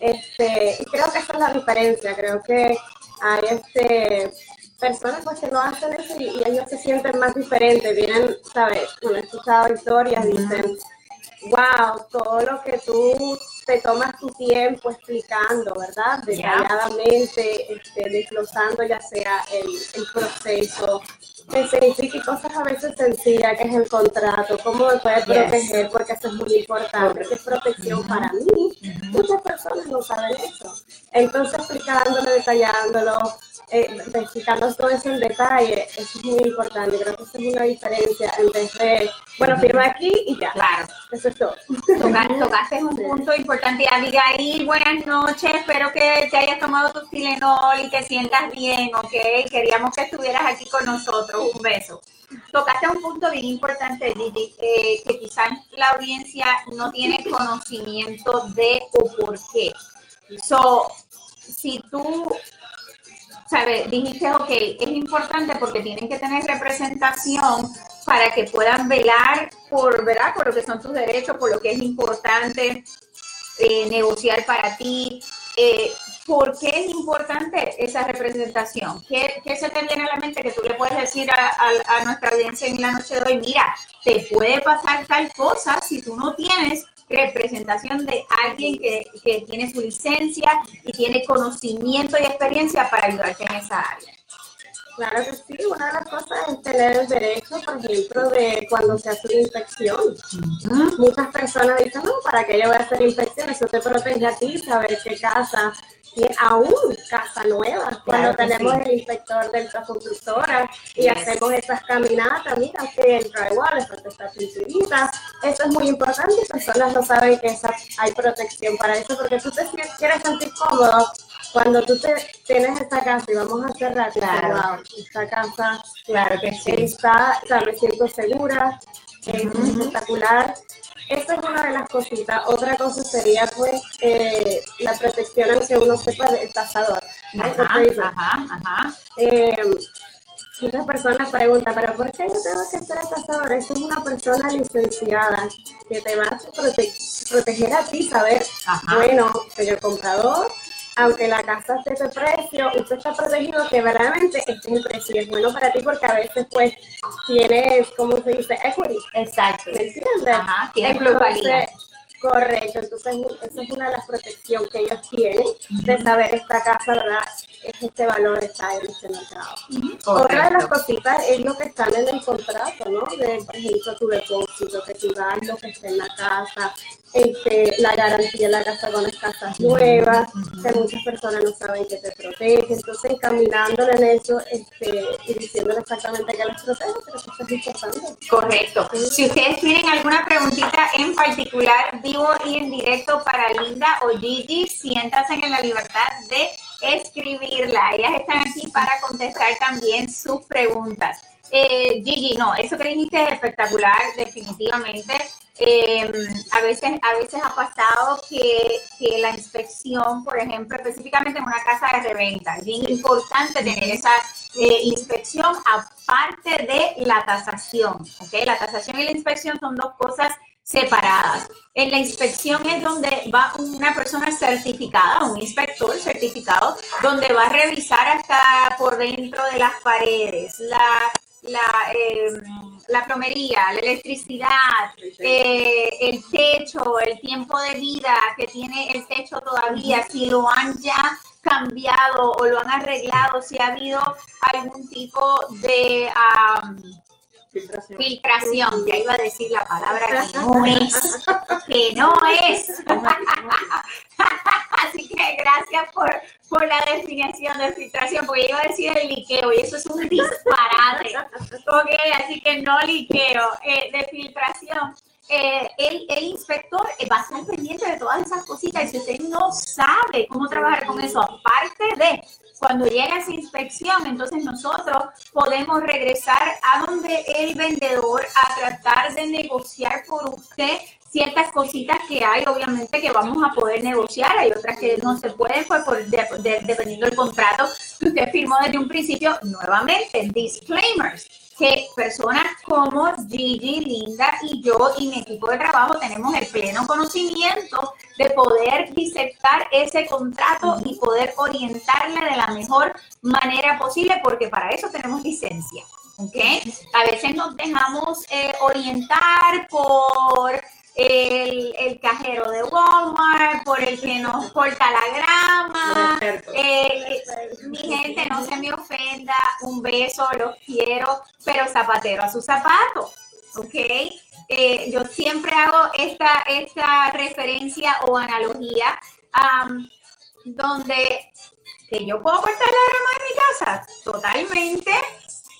Este, y creo que esa es la diferencia, creo que hay este, personas pues, que no hacen eso y, y, ellos se sienten más diferentes, vienen, ¿sabes? Bueno, he escuchado historias, dicen, wow, todo lo que tú te tomas tu tiempo explicando, ¿verdad? Detalladamente, este, desglosando ya sea el, el proceso, que significa cosas a veces sencillas, que es el contrato, cómo me puede proteger, porque eso es muy importante, que es protección para mí. Muchas personas no saben eso. Entonces, explicándolo, detallándolo, eh, explicando todo eso en detalle, eso es muy importante. Creo que es una diferencia entre, bueno, firma aquí y ya. Claro. Eso es todo. Tocaste, tocaste un punto importante. Abigail, buenas noches. Espero que te hayas tomado tu Tilenol y te sientas bien, ¿ok? Queríamos que estuvieras aquí con nosotros. Un beso. Tocaste un punto bien importante, eh, que quizás la audiencia no tiene conocimiento de o por qué. So, si tú ¿sabes? Dijiste, ok, es importante porque tienen que tener representación para que puedan velar por, ¿verdad? Por lo que son tus derechos, por lo que es importante eh, negociar para ti. Eh, ¿Por qué es importante esa representación? ¿Qué, ¿Qué, se te viene a la mente que tú le puedes decir a, a, a nuestra audiencia en la noche de hoy? Mira, te puede pasar tal cosa si tú no tienes representación de alguien que, que, tiene su licencia y tiene conocimiento y experiencia para ayudarte en esa área. Claro que sí, una de las cosas es tener el derecho, por ejemplo, de cuando se hace una inspección. Uh -huh. Muchas personas dicen, no, ¿para qué yo voy a hacer inspección? Eso te protege a ti, saber qué casa aún casa nueva, cuando tenemos el inspector de la constructora y hacemos estas caminatas, mira que el drywall, esta pinturita, eso es muy importante, personas no saben que hay protección para eso, porque tú te quieres sentir cómodo cuando tú te, tienes esta casa y vamos a cerrar, claro. esta casa claro que sí. está, o sea, me siento segura, es espectacular. Esa es una de las cositas. Otra cosa sería, pues, eh, la protección aunque uno sepa del tasador. Ajá, ajá, ajá. Eh, muchas personas preguntan, ¿pero por qué yo tengo que ser el tasador? Esa es una persona licenciada que te va a proteger a ti, saber, bueno, señor comprador, aunque la casa esté de precio, usted está protegido que verdaderamente este es el precio. Y es bueno para ti porque a veces pues tienes, ¿cómo se dice? Equity. Exacto. ¿Me entiendes? Ajá, tiene globalidad. Correcto, entonces esa es una de las protecciones que ellos tienen de saber esta casa, ¿verdad? Es este valor está en este mercado. Otra de las cositas es lo que están en el contrato, ¿no? De, por ejemplo, tu depósito, que tú das lo que está en la casa, este, la garantía de la casa con las casas nuevas, que muchas personas no saben que te protege, entonces encaminándole en eso este, y diciéndole exactamente que los protege, pero eso es importante. Correcto. Si ustedes tienen alguna preguntita en particular, vivo y en directo para Linda o Gigi, siéntanse en la libertad de escribirla. Ellas están aquí para contestar también sus preguntas. Eh, Gigi, no, eso que dijiste es espectacular, definitivamente. Eh, a, veces, a veces ha pasado que, la inspección, por ejemplo, específicamente en una casa de reventa, es bien importante tener esa eh, inspección aparte de la tasación. ¿okay? La tasación y la inspección son dos cosas separadas. En la inspección es donde va una persona certificada, un inspector certificado, donde va a revisar hasta por dentro de las paredes, la la, em, la plomería, la electricidad, eh, el techo, el tiempo de vida que tiene el techo todavía, si lo han ya cambiado o lo han arreglado, si ha habido algún tipo de filtración. ya iba a decir la palabra que no es, que no es. Así que gracias por, por la definición de filtración, porque iba a decir el liqueo y eso es un disparate. ok, así que no liqueo, eh, de filtración. Eh, el, el, inspector va a estar pendiente de todas esas cositas y si usted no sabe cómo trabajar con eso, aparte de cuando llega esa inspección, entonces nosotros podemos regresar a donde el vendedor a tratar de negociar por usted ciertas cositas que hay, obviamente, que vamos a poder negociar, hay otras que no se pueden, pues, por, dependiendo del contrato que usted firmó desde un principio, nuevamente, disclaimers, que personas como Gigi, Linda y yo y mi equipo de trabajo tenemos el pleno conocimiento de poder disectar ese contrato y poder orientarle de la mejor manera posible, porque para eso tenemos licencia. ¿ok? A veces nos dejamos eh, orientar por el, cajero de Walmart, por el que nos corta la grama. Gente, no se me ofenda, un beso, los quiero, pero zapatero a su zapato, ¿ok? Eh, yo siempre hago esta, esta referencia o analogía donde que yo puedo cortar la grama en mi casa, totalmente,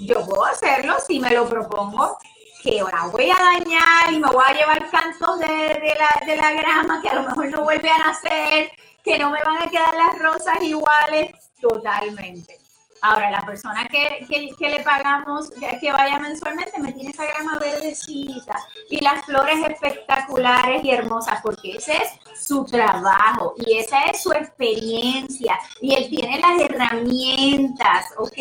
yo puedo hacerlo si me lo propongo, que ahora voy a dañar y me voy a llevar cantos de, la, de la grama que a lo mejor no vuelve a nacer, que no me van a quedar las rosas iguales, totalmente. Ahora, la persona que, que, le pagamos que vaya mensualmente me tiene esa grama verdecita y las flores espectaculares y hermosas, porque ese es su trabajo y esa es su experiencia y él tiene las herramientas, ¿ok?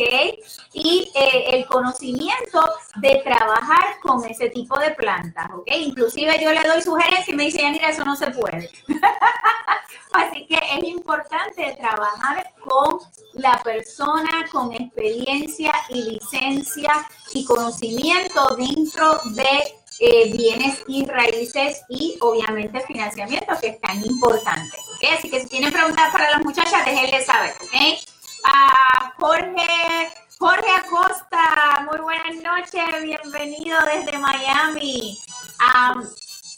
Y eh, el conocimiento de trabajar con ese tipo de plantas, ¿ok? Inclusive yo le doy sugerencias y me dice, mira, eso no se puede. Así que es importante trabajar con la persona con experiencia y licencia y conocimiento dentro de eh, bienes y raíces y obviamente financiamiento que es tan importante. ¿okay? Así que si tienen preguntas para las muchachas, déjenles saber. ¿okay? A Jorge, Jorge Acosta, muy buenas noches, bienvenido desde Miami.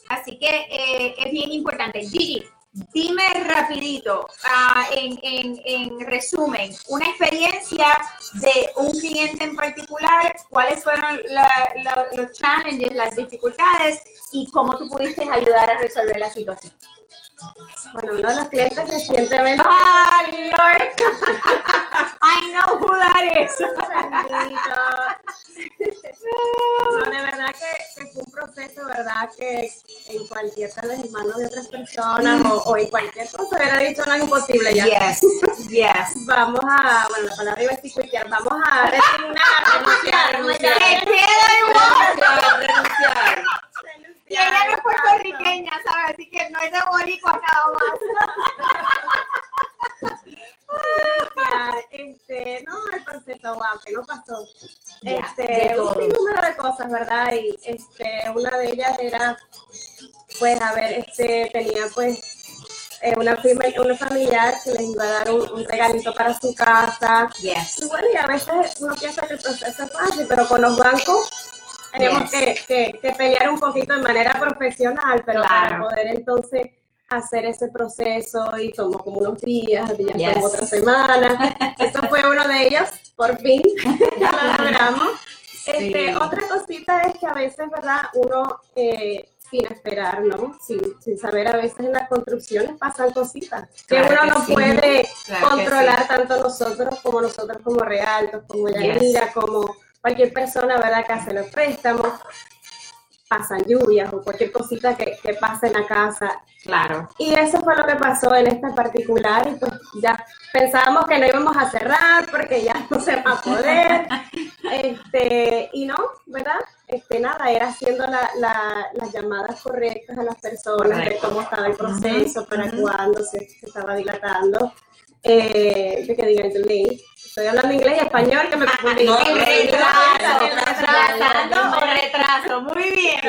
así que eh, es bien importante. Gigi, dime rapidito, ah, en, en, en resumen, una experiencia de un cliente en particular, cuáles fueron la- la- los challenges, las dificultades y cómo tú pudiste ayudar a resolver la situación. Bueno, uno de los clientes recientemente ¡Ah, Lord! I know who that is. No, de verdad que, proceso, ¿verdad? Que en cualquier tal vez en manos de otras personas o, o en cualquier cosa hubiera dicho no es imposible ya. Yes, yes. Vamos a, bueno, la palabra iba a cuitear, vamos a resignar, renunciar, renunciar. ¡Te queda igual! Renunciar. Y ella no es puertorriqueña, ¿sabes? Así que no es de boricua nada más. Este, no, el wow, que no pasó. Este, un número de cosas, ¿verdad? Y este, una de ellas era, pues, a ver, este, tenía pues eh, una, firma, una familiar que les iba a dar un, un regalito para su casa. Yes. Y bueno, y a veces uno piensa que el proceso es fácil, pero con los bancos tenemos Yes. que, que, que pelear un poquito de manera profesional, pero para poder entonces hacer ese proceso y tomó como unos días, días Yes. como otra semana. Eso fue uno de ellos, por fin, ya lo logramos. Este. Otra cosita es que a veces, ¿verdad? Uno, eh, sin esperar, ¿no? Sin, sin saber, a veces en las construcciones pasan cositas que uno que no sí. puede Claro controlar tanto nosotros como nosotros como realtos, como Yes. Yanira, como cualquier persona, ¿verdad? Que hace los préstamos. Pasan lluvias o cualquier cosita que, que pase en la casa. Claro. Y eso fue lo que pasó en esta particular y pues ya pensábamos que no íbamos a cerrar porque ya no se va a poder. Este, y no, ¿verdad? Este, nada, era haciendo la- la- las llamadas correctas a las personas de cómo estaba el proceso, para ujú. cuándo se, se estaba dilatando. Eh, de que digan delay. Estoy hablando inglés y español que me confundí. No, El retraso, el retraso, retraso. Muy bien.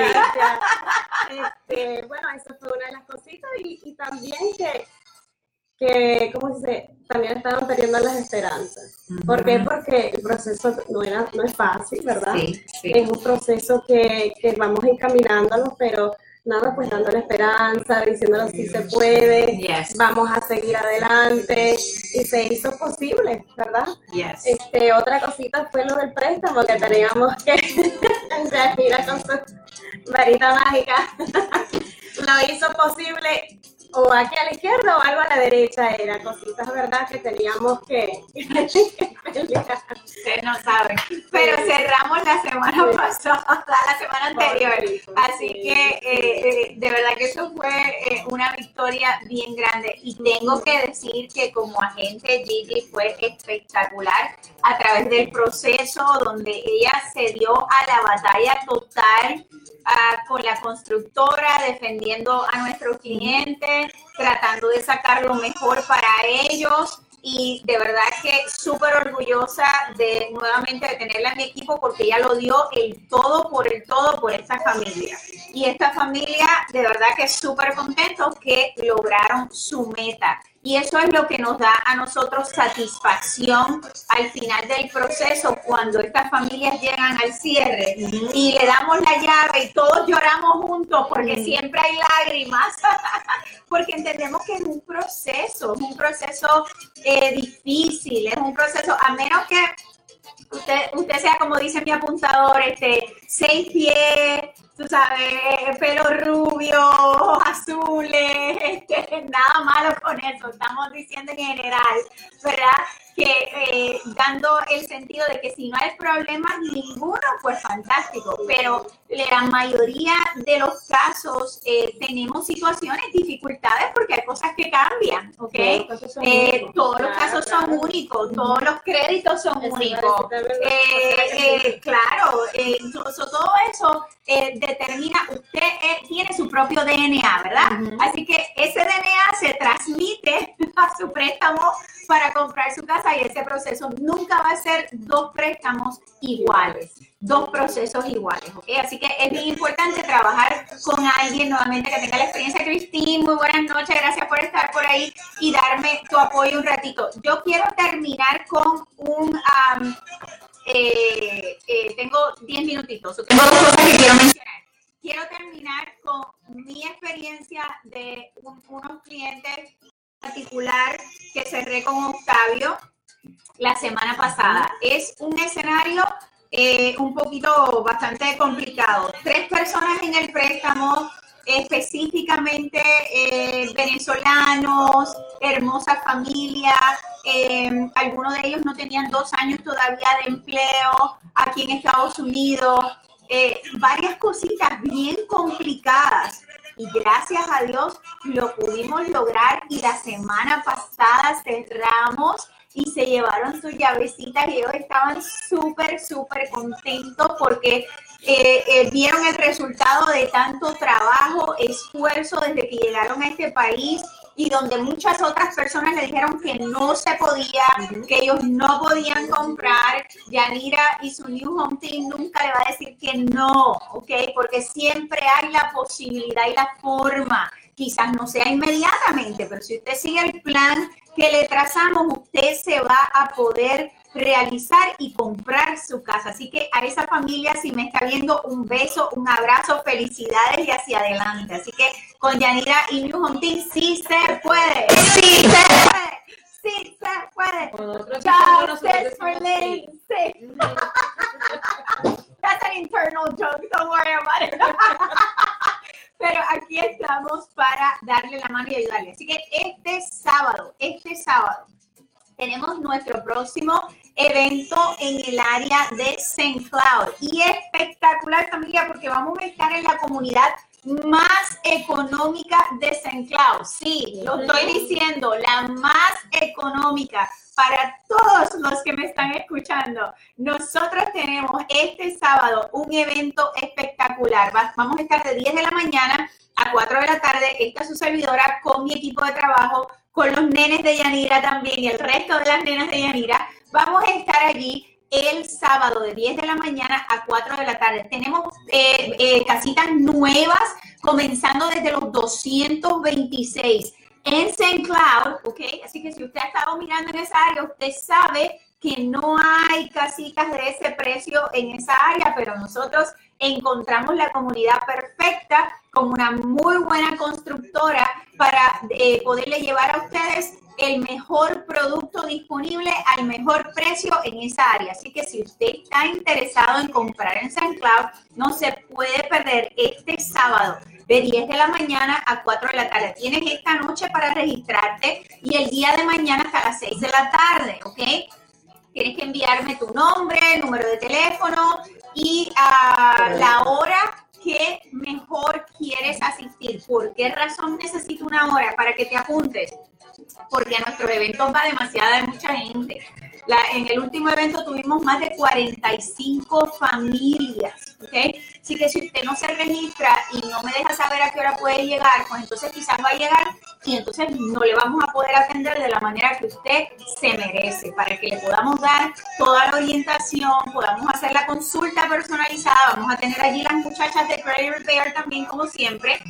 Este, bueno, eso fue una de las cositas y, y también que, que, ¿cómo se dice? También estaban perdiendo las esperanzas. ¿Por qué? Porque el proceso no, era, no es fácil, ¿verdad? Sí, sí. Es un proceso que, que vamos encaminándonos, pero nada, pues dándole esperanza, diciéndolo si se puede, Yes. vamos a seguir adelante y se hizo posible, ¿verdad? Yes. Este, otra cosita fue lo del préstamo que teníamos que Shakira con su varita mágica lo hizo posible o aquí a la izquierda o algo a la derecha era cositas verdad que teníamos que. Ustedes no saben. Pero cerramos la semana Sí. pasada, la semana anterior. Así sí, que eh, eh, de verdad que eso fue eh, una victoria bien grande. Y tengo que decir que como agente Gigi fue espectacular a través del proceso donde ella se dio a la batalla total ah, con la constructora, defendiendo a nuestros clientes, tratando de sacar lo mejor para ellos. Y de verdad que súper orgullosa de nuevamente de tenerla en mi equipo porque ella lo dio el todo por el todo por esta familia. Y esta familia de verdad que súper contentos que lograron su meta. Y eso es lo que nos da a nosotros satisfacción al final del proceso cuando estas familias llegan al cierre y le damos la llave y todos lloramos juntos porque siempre hay lágrimas, porque entendemos que es un proceso, es un proceso eh, difícil, es un proceso, a menos que usted, usted sea como dice mi apuntador, este, seis pies, tú sabes, pelo rubio, azules, este, nada malo con eso, estamos diciendo en general, ¿verdad? Que eh, dando el sentido de que si no hay problemas ninguno, pues fantástico, pero la mayoría de los casos eh, tenemos situaciones, dificultades, porque hay cosas que cambian, ¿ok? Todos los casos son Eh, únicos. todos los Claro, casos son claro. únicos, todos los créditos son únicos. es Eh, verdad. eh, claro, so- so todo eso eh, determina, usted eh, tiene su propio DNA, ¿verdad? Así que ese DNA se transmite a su préstamo para comprar su casa y ese proceso nunca va a ser dos préstamos iguales, dos procesos iguales, ¿ok? Así que es bien importante trabajar con alguien nuevamente que tenga la experiencia. Cristín, muy buenas noches, gracias por estar por ahí y darme tu apoyo un ratito. Yo quiero terminar con un... eh, eh, tengo 10 minutitos. Tengo dos cosas que quiero mencionar. Quiero terminar con mi experiencia de unos clientes particular que cerré con Octavio la semana pasada. Es un escenario eh, un poquito bastante complicado. Tres personas en el préstamo, específicamente eh, venezolanos, hermosa familia. Eh, algunos de ellos no tenían dos años todavía de empleo aquí en Estados Unidos. Varias cositas bien complicadas. Y gracias a Dios lo pudimos lograr y la semana pasada cerramos y se llevaron sus llavecitas y ellos estaban súper, súper contentos porque eh, eh, vieron el resultado de tanto trabajo, esfuerzo desde que llegaron a este país y donde muchas otras personas le dijeron que no se podía, que ellos no podían comprar, Yanira y su New Home Team nunca le va a decir que no, ¿ok? Porque siempre hay la posibilidad y la forma. Quizás no sea inmediatamente, pero si usted sigue el plan que le trazamos, usted se va a poder realizar y comprar su casa. Así que a esa familia, si me está viendo, un beso, un abrazo, felicidades y hacia adelante. Así que con Yanira y New Home Team, sí se puede. Sí se puede. Sí se puede. Justice for Lindsay. That's an internal joke. Don't worry about it. Pero aquí estamos para darle la mano y ayudarle. Así que este sábado, este sábado, tenemos nuestro próximo evento en el área de St. Cloud. Y espectacular familia porque vamos a estar en la comunidad más económica de St. Cloud. Sí, lo estoy diciendo, la más económica para todos los que me están escuchando. Nosotros tenemos este sábado un evento espectacular. Vamos a estar de 10 de la mañana a 4 de la tarde. Esta es su servidora con mi equipo de trabajo, con los nenes de Yanira también y el resto de las nenas de Yanira. Vamos a estar allí el sábado de 10 de la mañana a 4 de la tarde. Tenemos eh, eh, casitas nuevas comenzando desde los 226 en St. Cloud, ¿ok? Así que si usted ha estado mirando en esa área, usted sabe que no hay casitas de ese precio en esa área, pero nosotros encontramos la comunidad perfecta con una muy buena constructora para eh, poderle llevar a ustedes el mejor producto disponible al mejor precio en esa área. Así que si usted está interesado en comprar en St. Cloud, no se puede perder este sábado de 10 de la mañana a 4 de la tarde. Tienes esta noche para registrarte y el día de mañana hasta las 6 de la tarde, ¿ok? Tienes que enviarme tu nombre, número de teléfono y uh, la hora que mejor quieres asistir. ¿Por qué razón necesito una hora para que te apuntes? Porque a nuestros eventos va demasiada mucha gente. La, en el último evento tuvimos más de 45 familias, ¿ok? Así que si usted no se registra y no me deja saber a qué hora puede llegar, pues entonces quizás va a llegar y entonces no le vamos a poder atender de la manera que usted se merece, para que le podamos dar toda la orientación, podamos hacer la consulta personalizada, vamos a tener allí las muchachas de Credit Repair también como siempre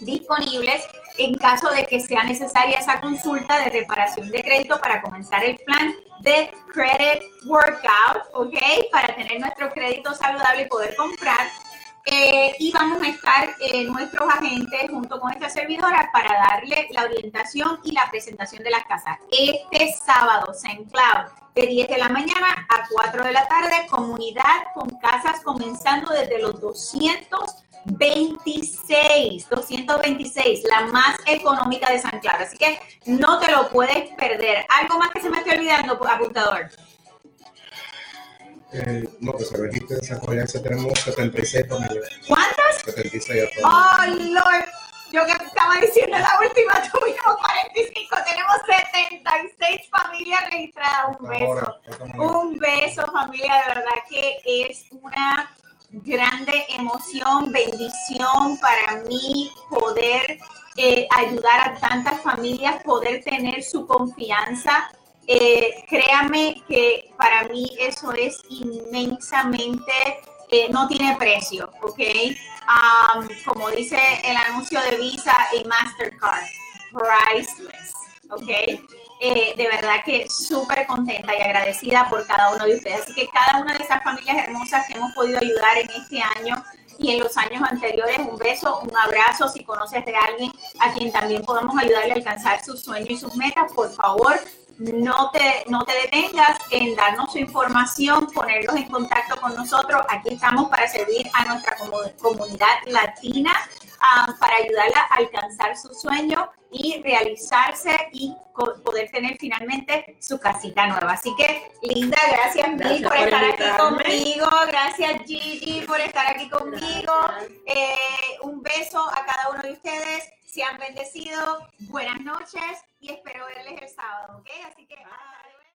disponibles en caso de que sea necesaria esa consulta de reparación de crédito para comenzar el plan de Credit Workout, ¿ok? Para tener nuestro crédito saludable y poder comprar. Eh, y vamos a estar eh, nuestros agentes junto con esta servidora para darle la orientación y la presentación de las casas. Este sábado, St. Cloud, de 10 de la mañana a 4 de la tarde, comunidad con casas comenzando desde los 200 226, 226, la más económica de San Claro. Así que no te lo puedes perder. ¿Algo más que se me esté olvidando, apuntador? Eh, no, que se registre en San Jorge, tenemos 76 familias. ¿Cuántas? 76 Oh, Lord. Yo que estaba diciendo la última, tuvimos 45, tenemos 76 familias registradas. Un beso. Un beso, familia, de verdad que es una grande emoción, bendición para mí poder eh, ayudar a tantas familias, poder tener su confianza. Eh, créame que para mí eso es inmensamente, eh, no tiene precio, ¿ok? Um, como dice el anuncio de Visa y Mastercard, priceless, ¿ok? Eh, de verdad que súper contenta y agradecida por cada uno de ustedes. Así que cada una de esas familias hermosas que hemos podido ayudar en este año, y en los años anteriores. Un beso, un abrazo. Si conoces de alguien a quien también podamos ayudarle a alcanzar sus sueños y sus metas, por favor, no te, no te detengas en darnos su información, ponerlos en contacto con nosotros. Aquí estamos para servir a nuestra comunidad latina, ah, para ayudarla a alcanzar su sueño y realizarse y poder tener finalmente su casita nueva. Así que, Linda, gracias, mil por, estar aquí conmigo. Gracias, Gigi, por estar aquí conmigo. Eh, un beso a cada uno de ustedes. Sean bendecidos. Buenas noches y espero verles el sábado, ¿ok? Así que...